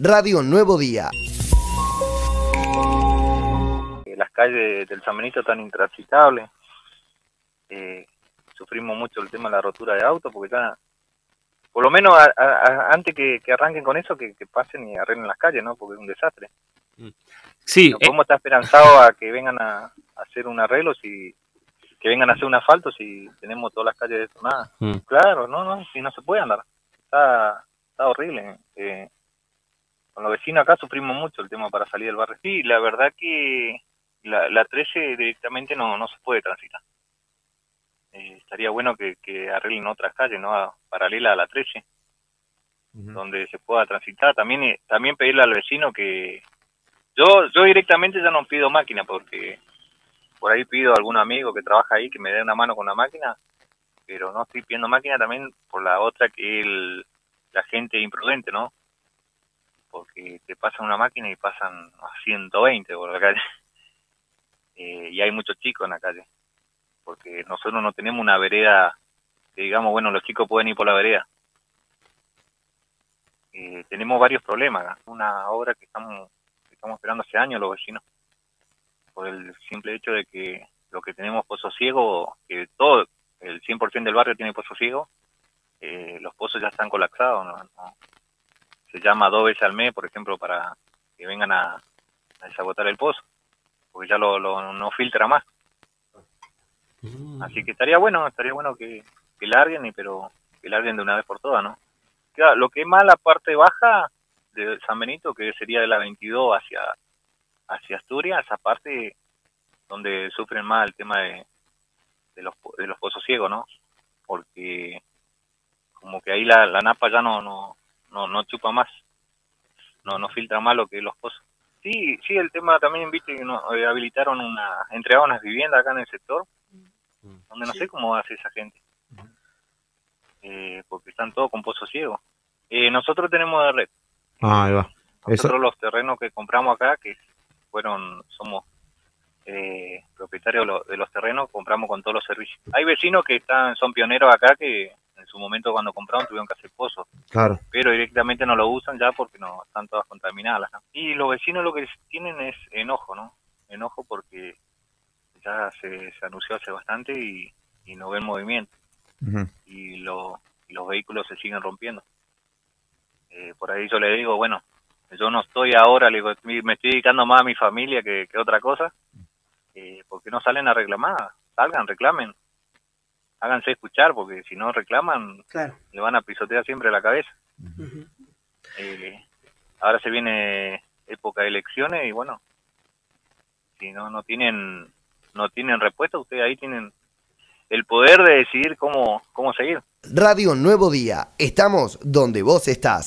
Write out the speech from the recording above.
Radio Nuevo Día. Las calles del San Benito están intransitables. Eh, sufrimos mucho el tema de la rotura de autos porque ya, por lo menos antes que, arranquen con eso, que, pasen y arreglen las calles, ¿no? Porque es un desastre. Mm. Sí. No podemos estar esperanzados a que vengan a, hacer un arreglo si que vengan a hacer un asfalto si tenemos todas las calles detonadas. Mm. Claro, no, no, si no se puede andar. Está, está horrible. Eh, con los vecinos acá sufrimos mucho el tema para salir del barrio. Sí, la verdad que la, la 13 directamente no, no se puede transitar. Eh, estaría bueno que, que, arreglen otras calles, ¿no? paralela a la 13, donde se pueda transitar. También eh, también pedirle al vecino que... Yo, yo directamente ya no pido máquina porque por ahí pido a algún amigo que trabaja ahí que me dé una mano con la máquina, pero no estoy pidiendo máquina también por la otra que el, la gente imprudente, ¿no? Porque te pasan una máquina y pasan a 120 por la calle. Eh, y hay muchos chicos en la calle, porque nosotros no tenemos una vereda que digamos, bueno, los chicos pueden ir por la vereda. Eh, tenemos varios problemas, una obra que estamos, estamos esperando hace años los vecinos, por el simple hecho de que lo que tenemos Pozo Ciego, que todo, el 100% del barrio tiene Pozo Ciego, eh, los pozos ya están colapsados, ¿no? Se llama dos veces al mes, por ejemplo, para que vengan a, a desagotar el pozo, porque ya lo, no filtra más. Mm. Así que estaría bueno, estaría bueno que, que larguen, y, pero que larguen de una vez por todas, ¿no? lo que es más la parte baja de San Benito, que sería de la 22 hacia, hacia Asturias, esa parte donde sufren más el tema de, de, los, de los pozos ciegos, ¿no? Porque como que ahí la, la napa ya no, no, no, no chupa más, no, no filtra más lo que los pozos. Sí, sí, el tema también, viste, que no, eh, habilitaron una, entregaron unas viviendas acá en el sector, donde no sé cómo hace esa gente, eh, porque están todos con pozo ciego. Eh, nosotros tenemos de red. Ah, ahí va. Nosotros los terrenos que compramos acá, que fueron, somos eh, propietarios de los terrenos, compramos con todos los servicios. Hay vecinos que están, son pioneros acá que su momento cuando compraron tuvieron que hacer pozos. Claro. Pero directamente no lo usan ya porque no están todas contaminadas. Y los vecinos lo que tienen es enojo, ¿no? Enojo porque ya se, anunció hace bastante y, no ven movimiento. y, lo, los vehículos se siguen rompiendo. Eh, por ahí yo le digo, bueno, yo no estoy ahora, le digo, me estoy dedicando más a mi familia que, otra cosa, eh, porque no salen a reclamar, salgan, reclamen, háganse escuchar, porque si no reclaman, le van a pisotear siempre la cabeza. Eh, ahora se viene época de elecciones y bueno, si no no tienen no tienen respuesta, ustedes ahí tienen el poder de decidir cómo cómo seguir. Radio Nuevo Día, estamos donde vos estás.